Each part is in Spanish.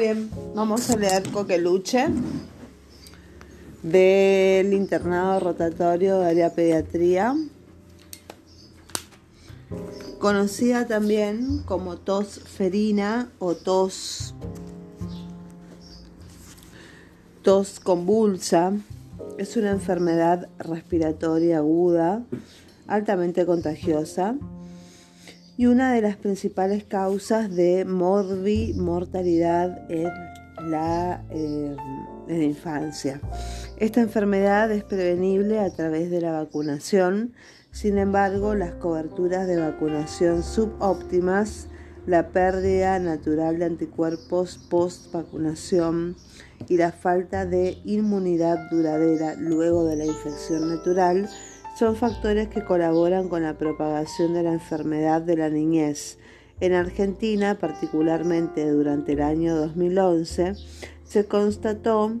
bien, vamos a leer Coqueluche del internado rotatorio de área pediatría, conocida también como tos ferina o tos, tos convulsa. Es una enfermedad respiratoria aguda, altamente contagiosa y una de las principales causas de mortalidad en la, eh, en la infancia. Esta enfermedad es prevenible a través de la vacunación, sin embargo las coberturas de vacunación subóptimas, la pérdida natural de anticuerpos post vacunación y la falta de inmunidad duradera luego de la infección natural son factores que colaboran con la propagación de la enfermedad de la niñez. En Argentina, particularmente durante el año 2011, se constató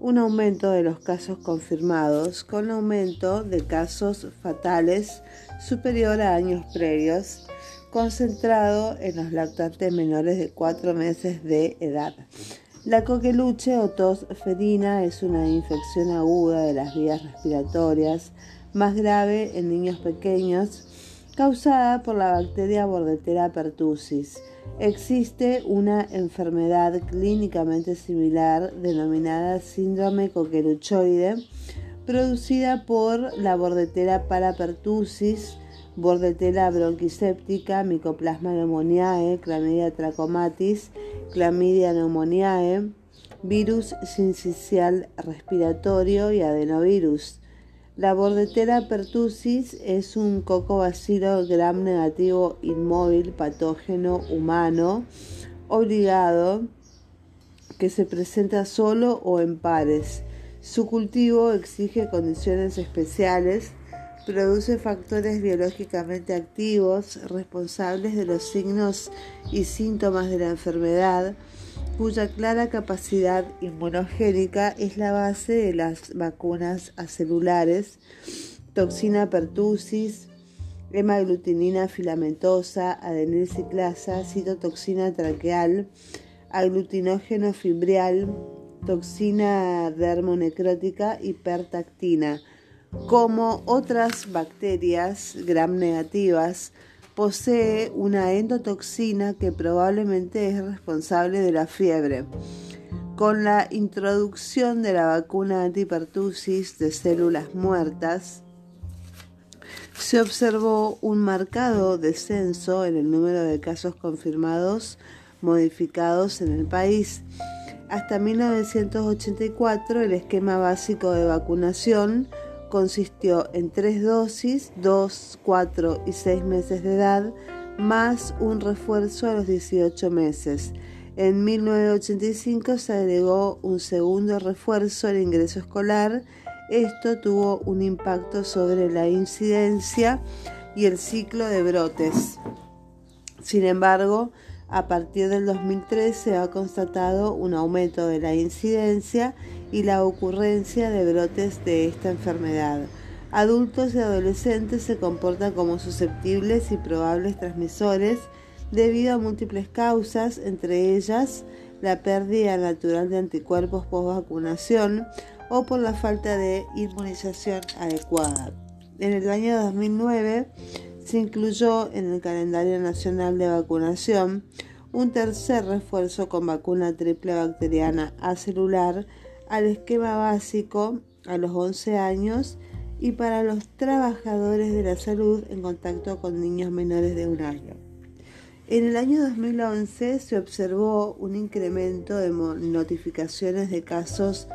un aumento de los casos confirmados con aumento de casos fatales superior a años previos, concentrado en los lactantes menores de 4 meses de edad. La coqueluche o tos ferina es una infección aguda de las vías respiratorias más grave en niños pequeños causada por la bacteria Bordetella pertussis Existe una enfermedad clínicamente similar denominada síndrome coqueluchoide, producida por la Bordetella parapertussis, Bordetella bronquiséptica, Mycoplasma pneumoniae, Clamidia trachomatis, Clamidia pneumoniae, virus sincicial respiratorio y adenovirus. La Bordetella pertussis es un cocobacilo gram negativo inmóvil patógeno humano obligado que se presenta solo o en pares. Su cultivo exige condiciones especiales, produce factores biológicamente activos responsables de los signos y síntomas de la enfermedad, cuya clara capacidad inmunogénica es la base de las vacunas acelulares, toxina pertussis, hemaglutinina filamentosa, adenilciclasa, citotoxina traqueal, aglutinógeno fibrial, toxina dermonecrótica y pertactina, como otras bacterias gram negativas posee una endotoxina que probablemente es responsable de la fiebre. Con la introducción de la vacuna antipertusis de células muertas, se observó un marcado descenso en el número de casos confirmados modificados en el país. Hasta 1984 el esquema básico de vacunación consistió en tres dosis, 2, 4 y 6 meses de edad, más un refuerzo a los 18 meses. En 1985 se agregó un segundo refuerzo al ingreso escolar. Esto tuvo un impacto sobre la incidencia y el ciclo de brotes. Sin embargo, a partir del 2003 se ha constatado un aumento de la incidencia y la ocurrencia de brotes de esta enfermedad. Adultos y adolescentes se comportan como susceptibles y probables transmisores debido a múltiples causas, entre ellas la pérdida natural de anticuerpos post vacunación o por la falta de inmunización adecuada. En el año 2009 se incluyó en el calendario nacional de vacunación un tercer refuerzo con vacuna triple bacteriana acelular al esquema básico a los 11 años y para los trabajadores de la salud en contacto con niños menores de un año. En el año 2011 se observó un incremento de notificaciones de casos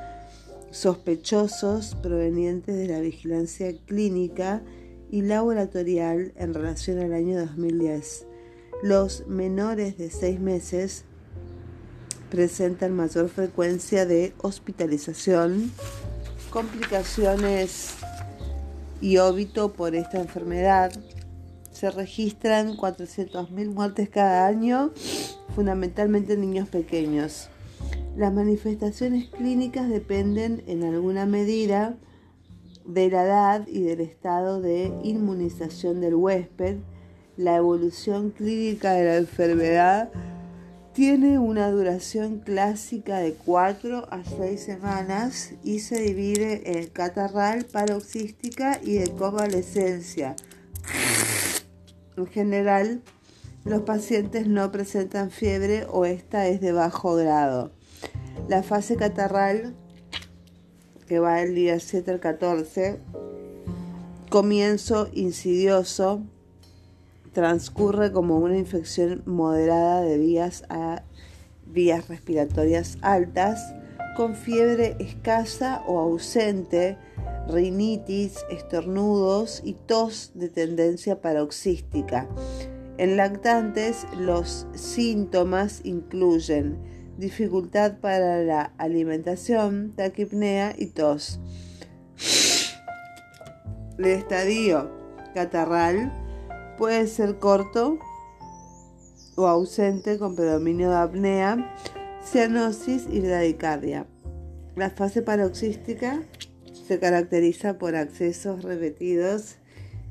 sospechosos provenientes de la vigilancia clínica y laboratorial en relación al año 2010. Los menores de 6 meses presentan mayor frecuencia de hospitalización, complicaciones y óbito por esta enfermedad. Se registran 400.000 muertes cada año, fundamentalmente en niños pequeños. Las manifestaciones clínicas dependen en alguna medida de la edad y del estado de inmunización del huésped. La evolución clínica de la enfermedad Tiene una duración clásica de 4 a 6 semanas y se divide en catarral, paroxística y de convalescencia. En general, los pacientes no presentan fiebre o esta es de bajo grado. La fase catarral, que va del día 7 al 14, comienzo insidioso, transcurre como una infección moderada de vías vías respiratorias altas, con fiebre escasa o ausente, rinitis, estornudos y tos de tendencia paroxística. En lactantes los síntomas incluyen dificultad para la alimentación, taquipnea y tos. El estadio catarral Puede ser corto o ausente con predominio de apnea, cianosis y bradicardia. La fase paroxística se caracteriza por accesos repetidos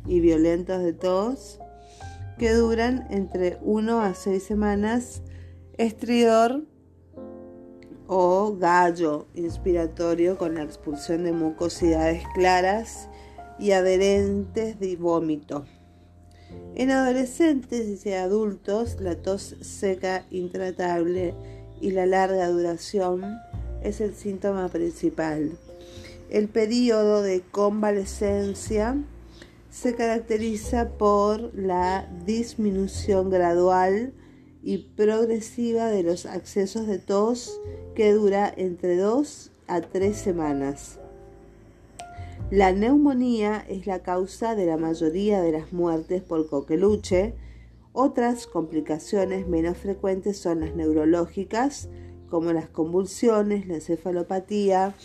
y violentos de tos que duran entre 1 a 6 semanas, estridor o gallo inspiratorio con la expulsión de mucosidades claras y adherentes de vómito. En adolescentes y adultos, la tos seca intratable y la larga duración es el síntoma principal. El periodo de convalescencia se caracteriza por la disminución gradual y progresiva de los accesos de tos que dura entre dos a tres semanas. La neumonía es la causa de la mayoría de las muertes por coqueluche. Otras complicaciones menos frecuentes son las neurológicas, como las convulsiones, la encefalopatía,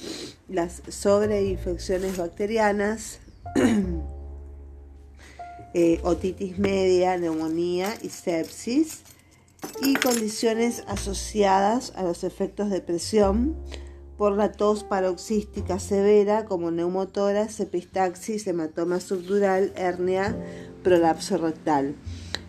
las sobreinfecciones bacterianas, eh, otitis media, neumonía y sepsis, y condiciones asociadas a los efectos de presión por la tos paroxística severa como neumotoras, epistaxis, hematoma subdural, hernia, prolapso rectal.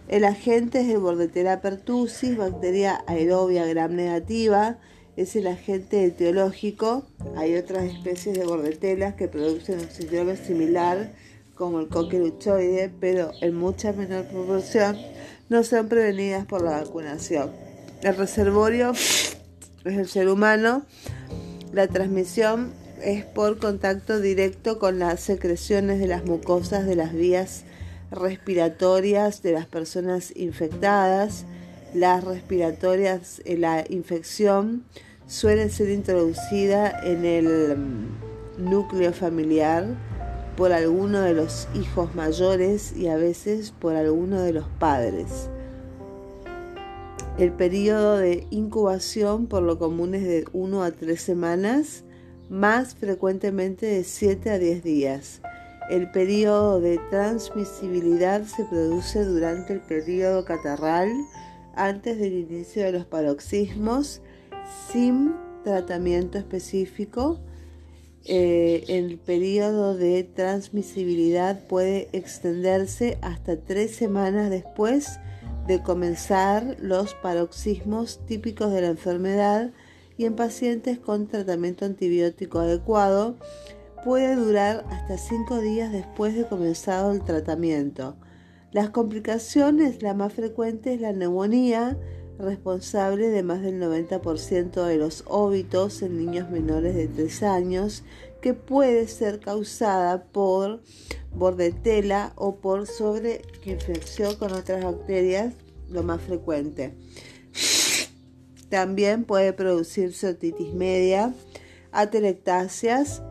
El agente es el Bordetella pertussis, bacteria aerobia gram negativa, es el agente etiológico. Hay otras especies de bordetelas que producen un síndrome similar como el coqueluchoide, pero en mucha menor proporción no son prevenidas por la vacunación. El reservorio es el ser humano la transmisión es por contacto directo con las secreciones de las mucosas de las vías respiratorias de las personas infectadas. Las respiratorias, eh, la infección suele ser introducida en el mm, núcleo familiar por alguno de los hijos mayores y a veces por alguno de los padres. El periodo de incubación por lo común es de 1 a 3 semanas, más frecuentemente de 7 a 10 días. El periodo de transmisibilidad se produce durante el periodo catarral, antes del inicio de los paroxismos, sin tratamiento específico. Eh, el periodo de transmisibilidad puede extenderse hasta tres semanas después de comenzar los paroxismos típicos de la enfermedad y en pacientes con tratamiento antibiótico adecuado puede durar hasta 5 días después de comenzado el tratamiento. Las complicaciones, la más frecuente es la neumonía, responsable de más del 90% de los óbitos en niños menores de 3 años, que puede ser causada por bordetela o por sobreinfección con otras bacterias, lo más frecuente. También puede producirse otitis media, atelectasias,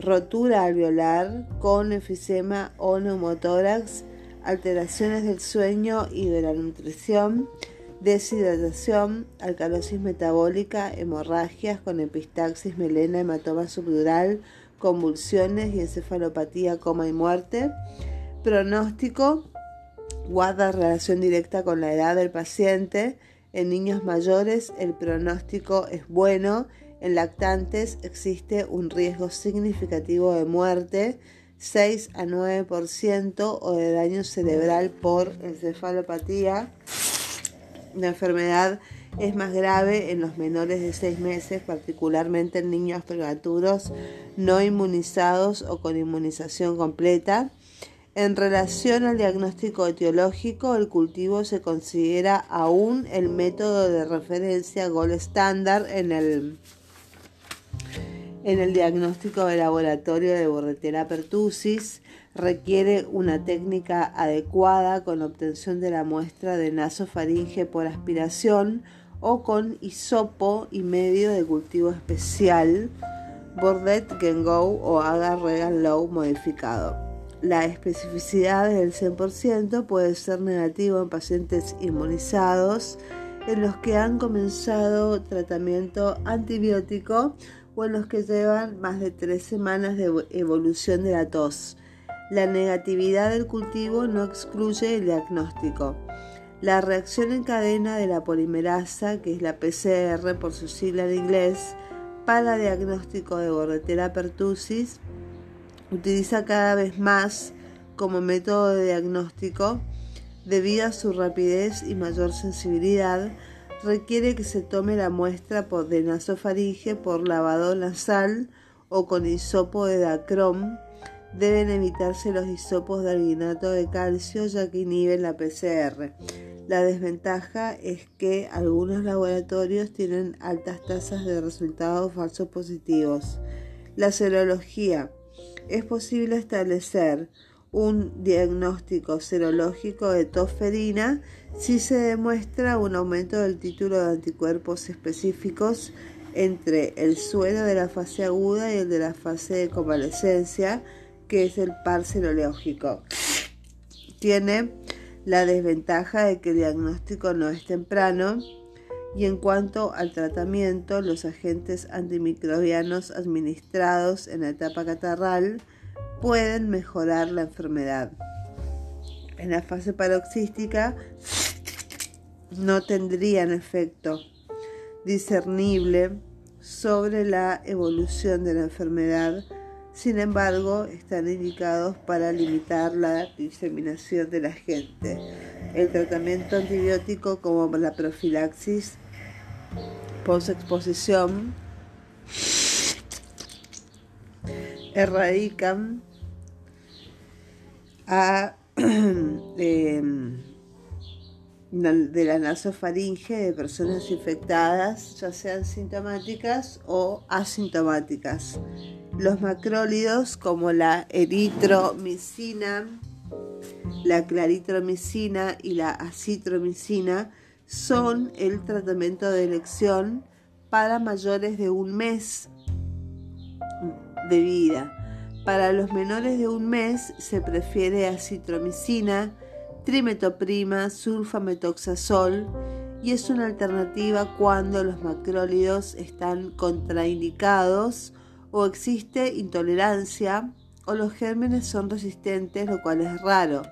rotura alveolar con efisema o neumotórax, alteraciones del sueño y de la nutrición, deshidratación, alcalosis metabólica, hemorragias con epistaxis, melena, hematoma subdural, convulsiones y encefalopatía, coma y muerte. Pronóstico guarda relación directa con la edad del paciente. En niños mayores el pronóstico es bueno. En lactantes existe un riesgo significativo de muerte, 6 a 9% o de daño cerebral por encefalopatía, una enfermedad es más grave en los menores de 6 meses, particularmente en niños prematuros no inmunizados o con inmunización completa. En relación al diagnóstico etiológico, el cultivo se considera aún el método de referencia gold estándar en el, en el diagnóstico de laboratorio de Borretera pertussis. Requiere una técnica adecuada con obtención de la muestra de nasofaringe por aspiración o con hisopo y medio de cultivo especial, Bordet Gengo o Agar Regan Low modificado. La especificidad del 100% puede ser negativa en pacientes inmunizados, en los que han comenzado tratamiento antibiótico en los que llevan más de tres semanas de evolución de la tos. La negatividad del cultivo no excluye el diagnóstico. La reacción en cadena de la polimerasa, que es la PCR por su sigla en inglés, para diagnóstico de Bordetella pertussis, utiliza cada vez más como método de diagnóstico debido a su rapidez y mayor sensibilidad, requiere que se tome la muestra por de nasofaringe por lavado nasal o con hisopo de dacrom. Deben evitarse los hisopos de alginato de calcio ya que inhiben la PCR. La desventaja es que algunos laboratorios tienen altas tasas de resultados falsos positivos. La serología es posible establecer un diagnóstico serológico de tosferina si se demuestra un aumento del título de anticuerpos específicos entre el suelo de la fase aguda y el de la fase de convalescencia, que es el par serológico. Tiene la desventaja de que el diagnóstico no es temprano y en cuanto al tratamiento, los agentes antimicrobianos administrados en la etapa catarral pueden mejorar la enfermedad. En la fase paroxística no tendrían efecto discernible sobre la evolución de la enfermedad, sin embargo están indicados para limitar la diseminación del agente. El tratamiento antibiótico como la profilaxis post-exposición erradican a, em, de la nasofaringe de personas infectadas, ya sean sintomáticas o asintomáticas. Los macrólidos como la eritromicina, la claritromicina y la acitromicina son el tratamiento de elección para mayores de un mes de vida. Para los menores de un mes se prefiere acitromicina, trimetoprima, sulfametoxazol y es una alternativa cuando los macrólidos están contraindicados o existe intolerancia o los gérmenes son resistentes, lo cual es raro.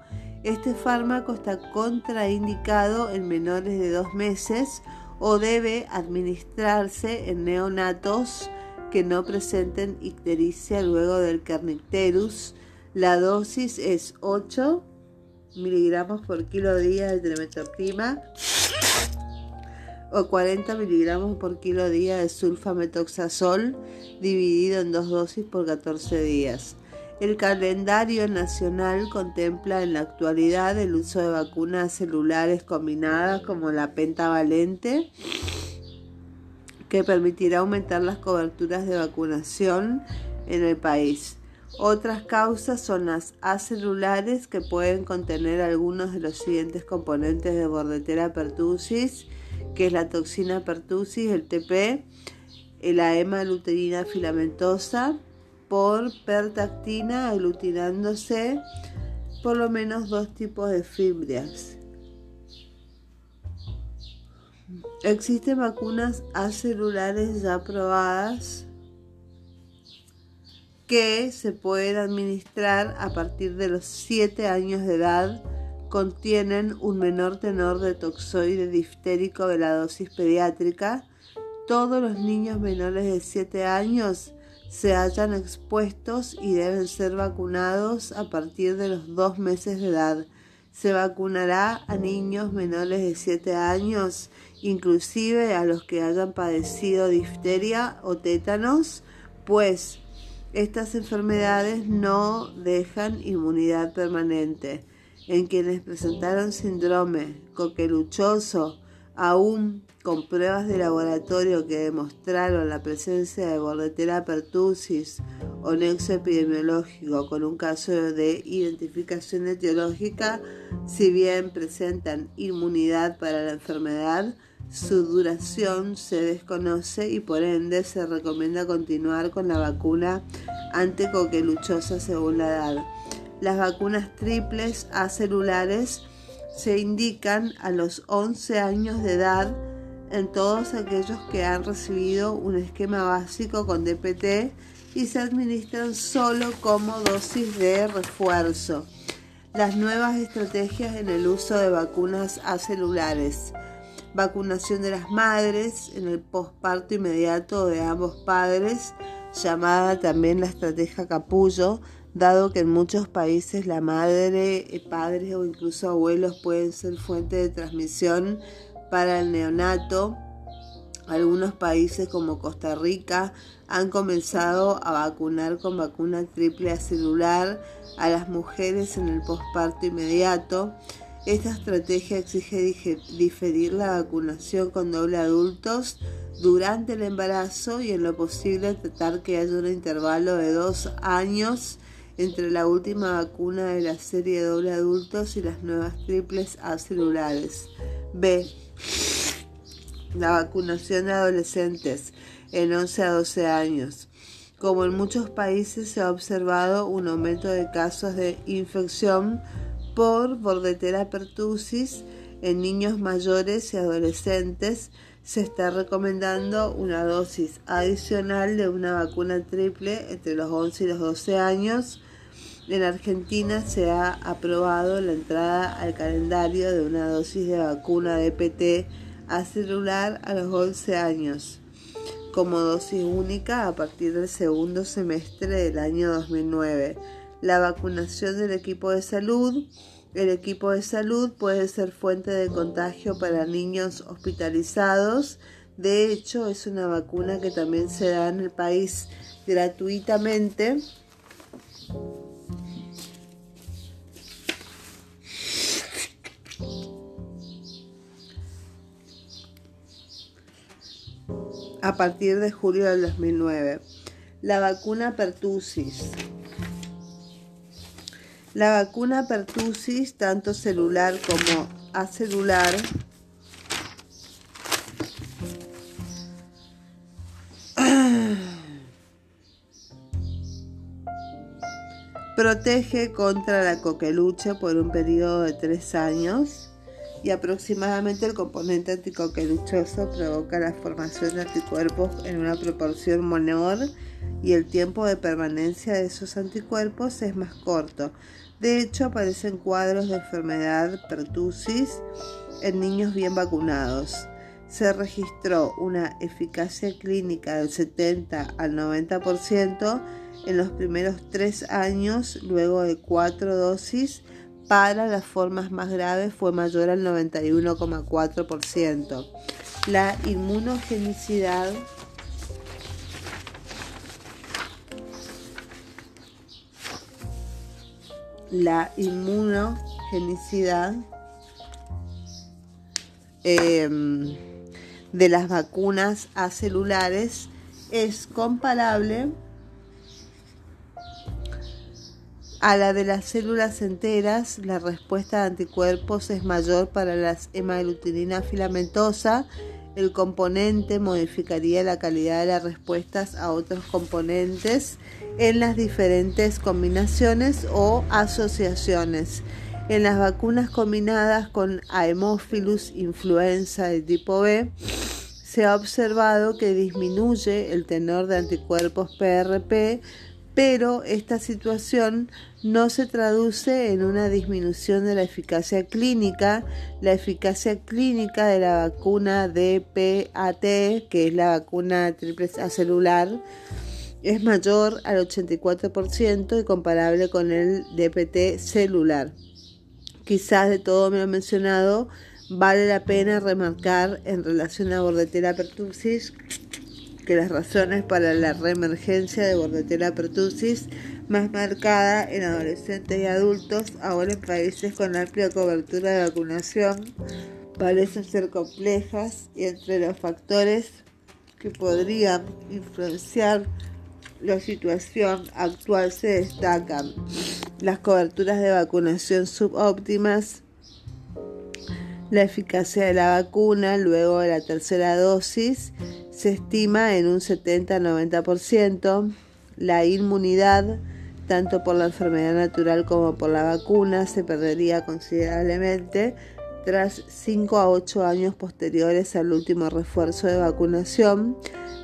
Este fármaco está contraindicado en menores de dos meses o debe administrarse en neonatos que no presenten ictericia luego del kernicterus. La dosis es 8 miligramos por kilo día de trimetoprima o 40 miligramos por kilo día de sulfametoxazol dividido en dos dosis por 14 días. El calendario nacional contempla en la actualidad el uso de vacunas celulares combinadas como la pentavalente, que permitirá aumentar las coberturas de vacunación en el país. Otras causas son las acelulares que pueden contener algunos de los siguientes componentes de bordetera pertussis, que es la toxina pertussis, el TP, la hemaluterina filamentosa, por pertactina aglutinándose por lo menos dos tipos de fibrias. Existen vacunas acelulares ya probadas que se pueden administrar a partir de los 7 años de edad. Contienen un menor tenor de toxoide diftérico de la dosis pediátrica. Todos los niños menores de 7 años se hallan expuestos y deben ser vacunados a partir de los dos meses de edad. Se vacunará a niños menores de 7 años, inclusive a los que hayan padecido difteria o tétanos, pues estas enfermedades no dejan inmunidad permanente. En quienes presentaron síndrome coqueluchoso, aún con pruebas de laboratorio que demostraron la presencia de Bordetella pertussis o nexo epidemiológico con un caso de identificación etiológica, si bien presentan inmunidad para la enfermedad, su duración se desconoce y por ende se recomienda continuar con la vacuna anticoqueluchosa según la edad. Las vacunas triples acelulares se indican a los 11 años de edad en todos aquellos que han recibido un esquema básico con DPT y se administran solo como dosis de refuerzo. Las nuevas estrategias en el uso de vacunas acelulares. Vacunación de las madres en el posparto inmediato de ambos padres, llamada también la estrategia capullo, dado que en muchos países la madre, eh, padres o incluso abuelos pueden ser fuente de transmisión para el neonato. Algunos países como Costa Rica han comenzado a vacunar con vacuna triple celular a las mujeres en el posparto inmediato. Esta estrategia exige diferir la vacunación con doble adultos durante el embarazo y en lo posible tratar que haya un intervalo de dos años entre la última vacuna de la serie doble adultos y las nuevas triples acelulares. B. La vacunación de adolescentes en 11 a 12 años. Como en muchos países se ha observado un aumento de casos de infección por bordetera pertussis en niños mayores y adolescentes, se está recomendando una dosis adicional de una vacuna triple entre los 11 y los 12 años en Argentina se ha aprobado la entrada al calendario de una dosis de vacuna de PT a celular a los 11 años, como dosis única a partir del segundo semestre del año 2009. La vacunación del equipo de salud. El equipo de salud puede ser fuente de contagio para niños hospitalizados. De hecho, es una vacuna que también se da en el país gratuitamente a partir de julio del 2009. La vacuna pertussis. La vacuna pertussis, tanto celular como acelular, protege contra la coqueluche por un periodo de tres años y aproximadamente el componente anticoqueluchoso provoca la formación de anticuerpos en una proporción menor y el tiempo de permanencia de esos anticuerpos es más corto. De hecho, aparecen cuadros de enfermedad pertussis en niños bien vacunados. Se registró una eficacia clínica del 70 al 90% en los primeros tres años luego de cuatro dosis para las formas más graves fue mayor al 91,4%. La inmunogenicidad la inmunogenicidad em, de las vacunas acelulares es comparable A la de las células enteras, la respuesta de anticuerpos es mayor para la hemaglutinina filamentosa. El componente modificaría la calidad de las respuestas a otros componentes en las diferentes combinaciones o asociaciones. En las vacunas combinadas con Haemophilus influenza de tipo B, se ha observado que disminuye el tenor de anticuerpos PRP pero esta situación no se traduce en una disminución de la eficacia clínica. La eficacia clínica de la vacuna DPAT, que es la vacuna triple celular, es mayor al 84% y comparable con el DPT celular. Quizás de todo lo mencionado, vale la pena remarcar en relación a Bordetella pertussis que las razones para la reemergencia de Bordetella pertussis más marcada en adolescentes y adultos, ahora en países con amplia cobertura de vacunación, parecen ser complejas y entre los factores que podrían influenciar la situación actual se destacan las coberturas de vacunación subóptimas, la eficacia de la vacuna luego de la tercera dosis se estima en un 70-90%, la inmunidad tanto por la enfermedad natural como por la vacuna se perdería considerablemente tras 5 a 8 años posteriores al último refuerzo de vacunación,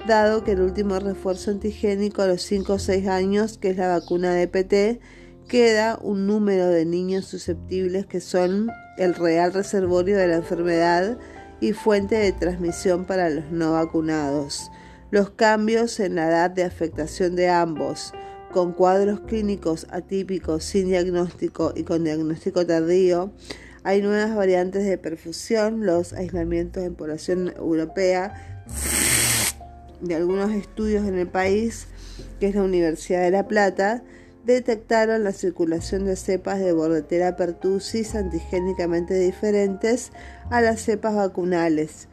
dado que el último refuerzo antigénico a los 5 o 6 años, que es la vacuna de PT, queda un número de niños susceptibles que son el real reservorio de la enfermedad y fuente de transmisión para los no vacunados. Los cambios en la edad de afectación de ambos, con cuadros clínicos atípicos sin diagnóstico y con diagnóstico tardío, hay nuevas variantes de perfusión, los aislamientos en población europea de algunos estudios en el país, que es la Universidad de La Plata, detectaron la circulación de cepas de Bordetella pertussis antigénicamente diferentes a las cepas vacunales.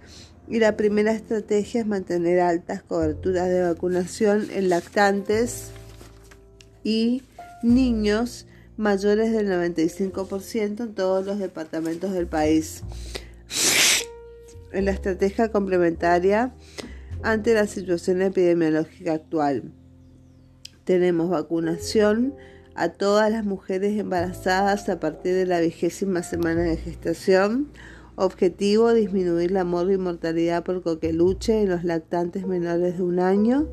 Y la primera estrategia es mantener altas coberturas de vacunación en lactantes y niños mayores del 95% en todos los departamentos del país. En la estrategia complementaria ante la situación epidemiológica actual. Tenemos vacunación a todas las mujeres embarazadas a partir de la vigésima semana de gestación. Objetivo, disminuir la mortalidad por coqueluche en los lactantes menores de un año.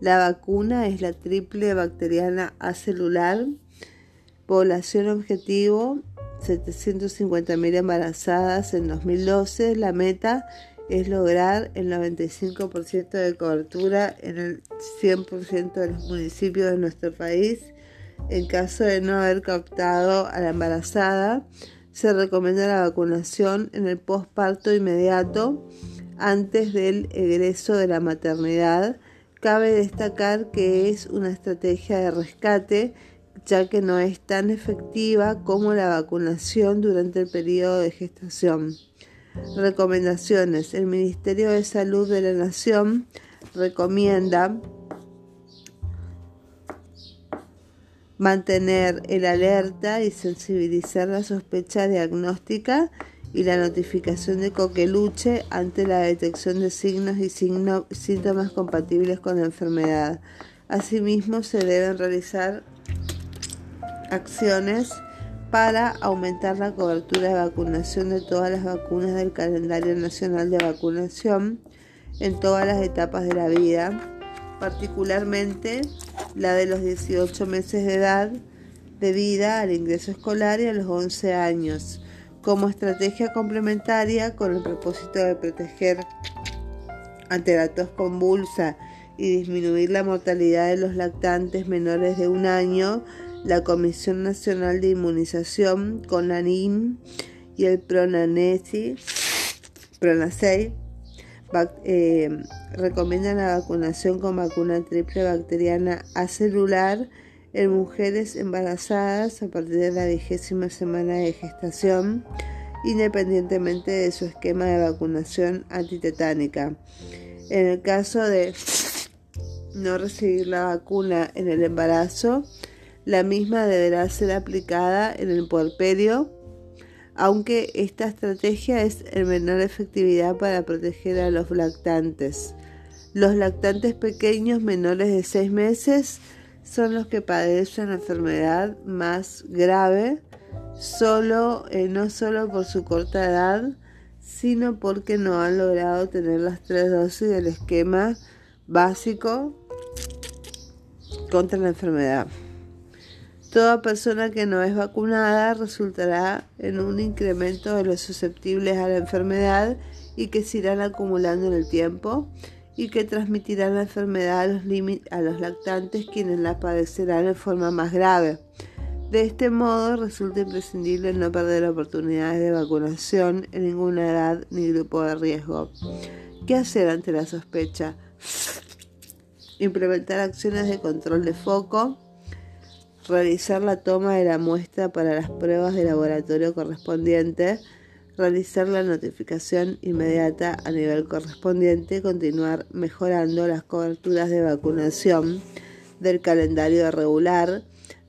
La vacuna es la triple bacteriana acelular. Población objetivo, 750.000 embarazadas en 2012. La meta es lograr el 95% de cobertura en el 100% de los municipios de nuestro país. En caso de no haber captado a la embarazada, se recomienda la vacunación en el posparto inmediato antes del egreso de la maternidad. Cabe destacar que es una estrategia de rescate ya que no es tan efectiva como la vacunación durante el periodo de gestación. Recomendaciones. El Ministerio de Salud de la Nación recomienda mantener el alerta y sensibilizar la sospecha diagnóstica y la notificación de coqueluche ante la detección de signos y síntomas compatibles con la enfermedad. Asimismo, se deben realizar acciones para aumentar la cobertura de vacunación de todas las vacunas del calendario nacional de vacunación en todas las etapas de la vida, particularmente la de los 18 meses de edad de vida al ingreso escolar y a los 11 años, como estrategia complementaria con el propósito de proteger ante la tos convulsa y disminuir la mortalidad de los lactantes menores de un año la Comisión Nacional de Inmunización, con NIM y el PRONANESI, PRONASEI, eh, recomiendan la vacunación con vacuna triple bacteriana acelular en mujeres embarazadas a partir de la vigésima semana de gestación, independientemente de su esquema de vacunación antitetánica. En el caso de no recibir la vacuna en el embarazo, la misma deberá ser aplicada en el puerperio, aunque esta estrategia es en menor efectividad para proteger a los lactantes. Los lactantes pequeños menores de 6 meses son los que padecen la enfermedad más grave, solo, eh, no solo por su corta edad, sino porque no han logrado tener las tres dosis del esquema básico contra la enfermedad. Toda persona que no es vacunada resultará en un incremento de los susceptibles a la enfermedad y que se irán acumulando en el tiempo y que transmitirán la enfermedad a los, lactantes quienes la padecerán en forma más grave. De este modo, resulta imprescindible no perder oportunidades de vacunación en ninguna edad ni grupo de riesgo. ¿Qué hacer ante la sospecha? Implementar acciones de control de foco, realizar la toma de la muestra para las pruebas de laboratorio correspondiente, realizar la notificación inmediata a nivel correspondiente, continuar mejorando las coberturas de vacunación del calendario regular,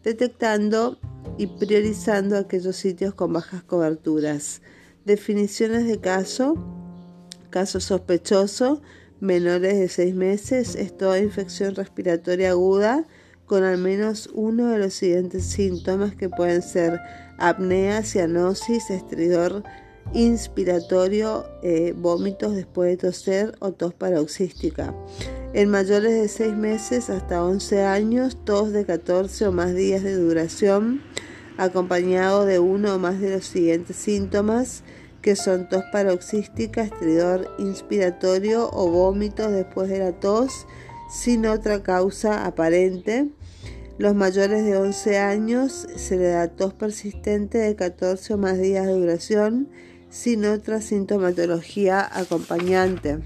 detectando y priorizando aquellos sitios con bajas coberturas. Definiciones de caso, caso sospechoso, menores de 6 meses, es toda infección respiratoria aguda con al menos uno de los siguientes síntomas que pueden ser apnea, cianosis, estridor inspiratorio, eh, vómitos después de toser o tos paroxística. En mayores de 6 meses hasta 11 años, tos de 14 o más días de duración, acompañado de uno o más de los siguientes síntomas, que son tos paroxística, estridor inspiratorio o vómitos después de la tos, sin otra causa aparente. Los mayores de 11 años se le da tos persistente de 14 o más días de duración sin otra sintomatología acompañante.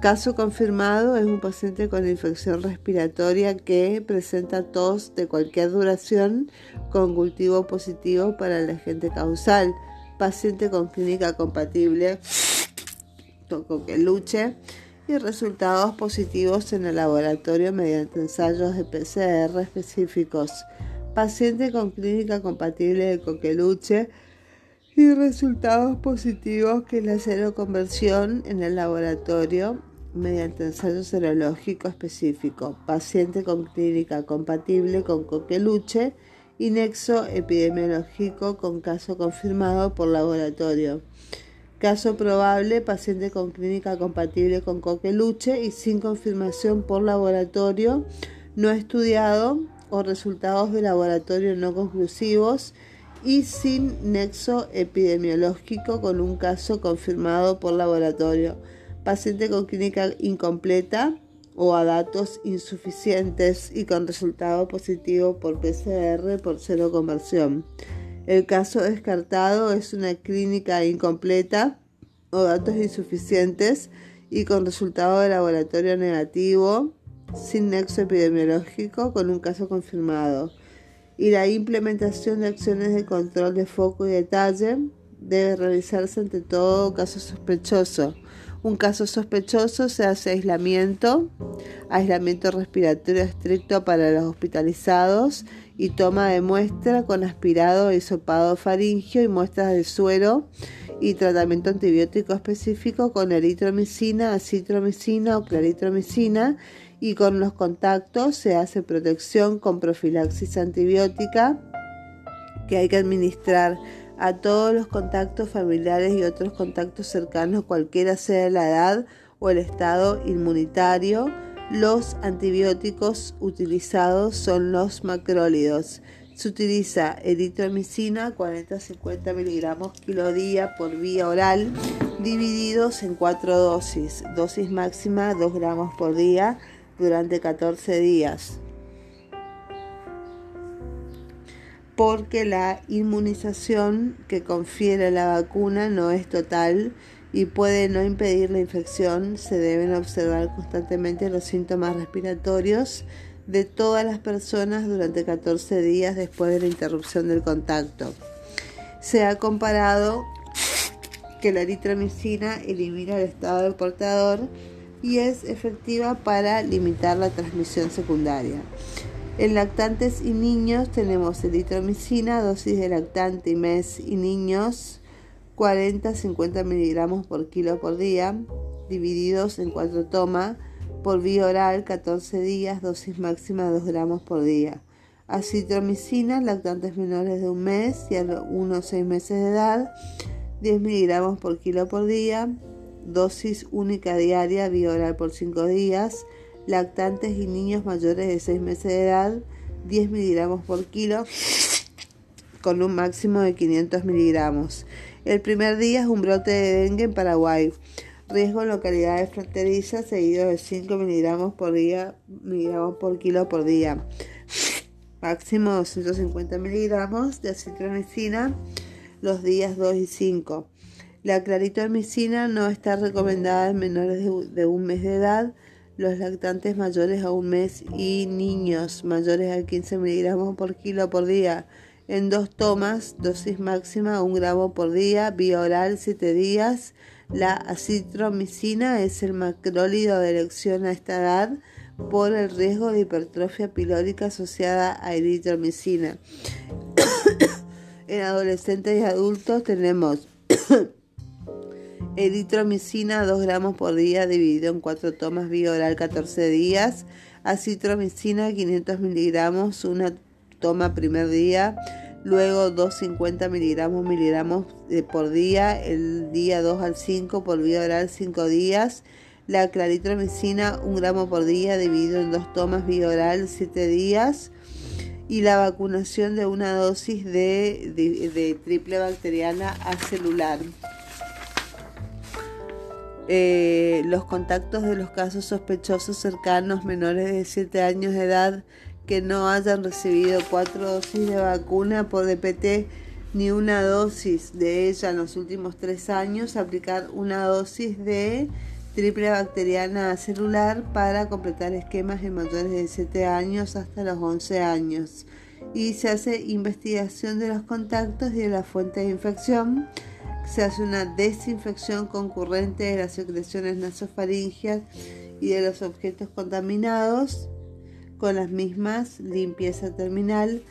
Caso confirmado es un paciente con infección respiratoria que presenta tos de cualquier duración con cultivo positivo para el agente causal. Paciente con clínica compatible con que luche y resultados positivos en el laboratorio mediante ensayos de PCR específicos. Paciente con clínica compatible de coqueluche y resultados positivos que la seroconversión en el laboratorio mediante ensayo serológico específico, paciente con clínica compatible con coqueluche y nexo epidemiológico con caso confirmado por laboratorio. Caso probable, paciente con clínica compatible con coqueluche y sin confirmación por laboratorio no estudiado o resultados de laboratorio no conclusivos y sin nexo epidemiológico con un caso confirmado por laboratorio. Paciente con clínica incompleta o a datos insuficientes y con resultado positivo por PCR por cero conversión. El caso descartado es una clínica incompleta o datos insuficientes y con resultado de laboratorio negativo sin nexo epidemiológico con un caso confirmado y la implementación de acciones de control de foco y detalle debe realizarse ante todo caso sospechoso. Un caso sospechoso se hace aislamiento, aislamiento respiratorio estricto para los hospitalizados y toma de muestra con aspirado y sopado faringio y muestras de suero y tratamiento antibiótico específico con eritromicina, acitromicina o claritromicina y con los contactos se hace protección con profilaxis antibiótica que hay que administrar a todos los contactos familiares y otros contactos cercanos, cualquiera sea la edad o el estado inmunitario. Los antibióticos utilizados son los macrólidos. Se utiliza eritromicina 40-50 miligramos kilo día por vía oral, divididos en cuatro dosis. Dosis máxima 2 gramos por día durante 14 días. Porque la inmunización que confiere la vacuna no es total y puede no impedir la infección, se deben observar constantemente los síntomas respiratorios de todas las personas durante 14 días después de la interrupción del contacto. Se ha comparado que la eritromicina elimina el estado del portador y es efectiva para limitar la transmisión secundaria. En lactantes y niños tenemos eritromicina, dosis de lactante y mes y niños 40-50 miligramos por kilo por día, divididos en cuatro tomas por vía oral 14 días, dosis máxima 2 gramos por día. Acitromicina, lactantes menores de un mes y a 1 o 6 meses de edad, 10 miligramos por kilo por día, dosis única diaria vía oral por 5 días, lactantes y niños mayores de 6 meses de edad, 10 miligramos por kilo, con un máximo de 500 miligramos. El primer día es un brote de dengue en Paraguay. Riesgo en localidades fronterizas seguido de 5 miligramos por día, miligramos por kilo por día. máximo 250 miligramos de acitromicina los días 2 y 5. La claritromicina no está recomendada en menores de un mes de edad, los lactantes mayores a un mes y niños mayores a 15 miligramos por kilo por día en dos tomas, dosis máxima un gramo por día, vía oral 7 días. La acitromicina es el macrólido de elección a esta edad por el riesgo de hipertrofia pilórica asociada a eritromicina. en adolescentes y adultos tenemos eritromicina 2 gramos por día dividido en 4 tomas vía oral 14 días, acitromicina 500 miligramos, una toma primer día, luego 250 miligramos miligramos eh, por día, el día 2 al 5 por vía oral 5 días, la claritromicina 1 gramo por día dividido en dos tomas vía oral 7 días y la vacunación de una dosis de, triple bacteriana acelular. Eh, los contactos de los casos sospechosos cercanos menores de 7 años de edad que no hayan recibido cuatro dosis de vacuna por DPT ni una dosis de ella en los últimos tres años, aplicar una dosis de triple bacteriana celular para completar esquemas en mayores de 7 años hasta los 11 años. Y se hace investigación de los contactos y de la fuente de infección se hace una desinfección concurrente de las secreciones nasofaringias y de los objetos contaminados con las mismas, limpieza terminal,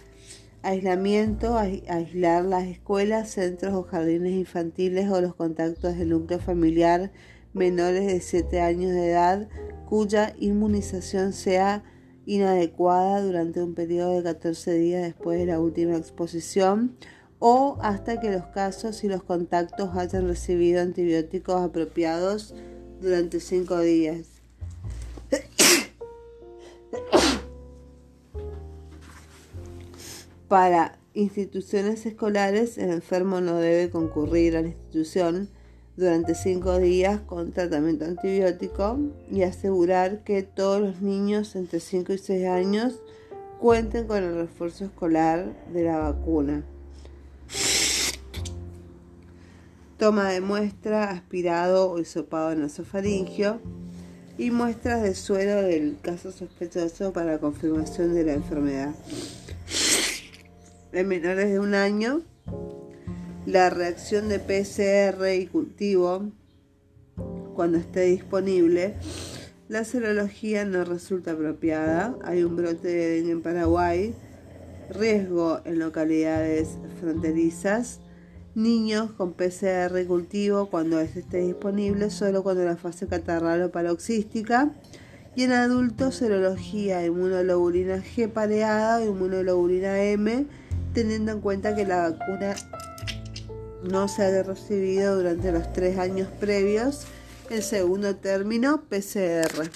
aislamiento, aislar las escuelas, centros o jardines infantiles o los contactos del núcleo familiar menores de 7 años de edad cuya inmunización sea inadecuada durante un periodo de 14 días después de la última exposición o hasta que los casos y los contactos hayan recibido antibióticos apropiados durante cinco días. Para instituciones escolares, el enfermo no debe concurrir a la institución durante cinco días con tratamiento antibiótico y asegurar que todos los niños entre 5 y 6 años cuenten con el refuerzo escolar de la vacuna. toma de muestra aspirado o hisopado nasofaringio y muestras de suero del caso sospechoso para confirmación de la enfermedad. En menores de un año, la reacción de PCR y cultivo, cuando esté disponible, la serología no resulta apropiada. Hay un brote de dengue en Paraguay, riesgo en localidades fronterizas niños con PCR cultivo cuando este esté disponible, solo cuando la fase catarral o paroxística. Y en adultos, serología inmunoglobulina G pareada o inmunoglobulina M, teniendo en cuenta que la vacuna no se haya recibido durante los tres años previos. El segundo término, PCR.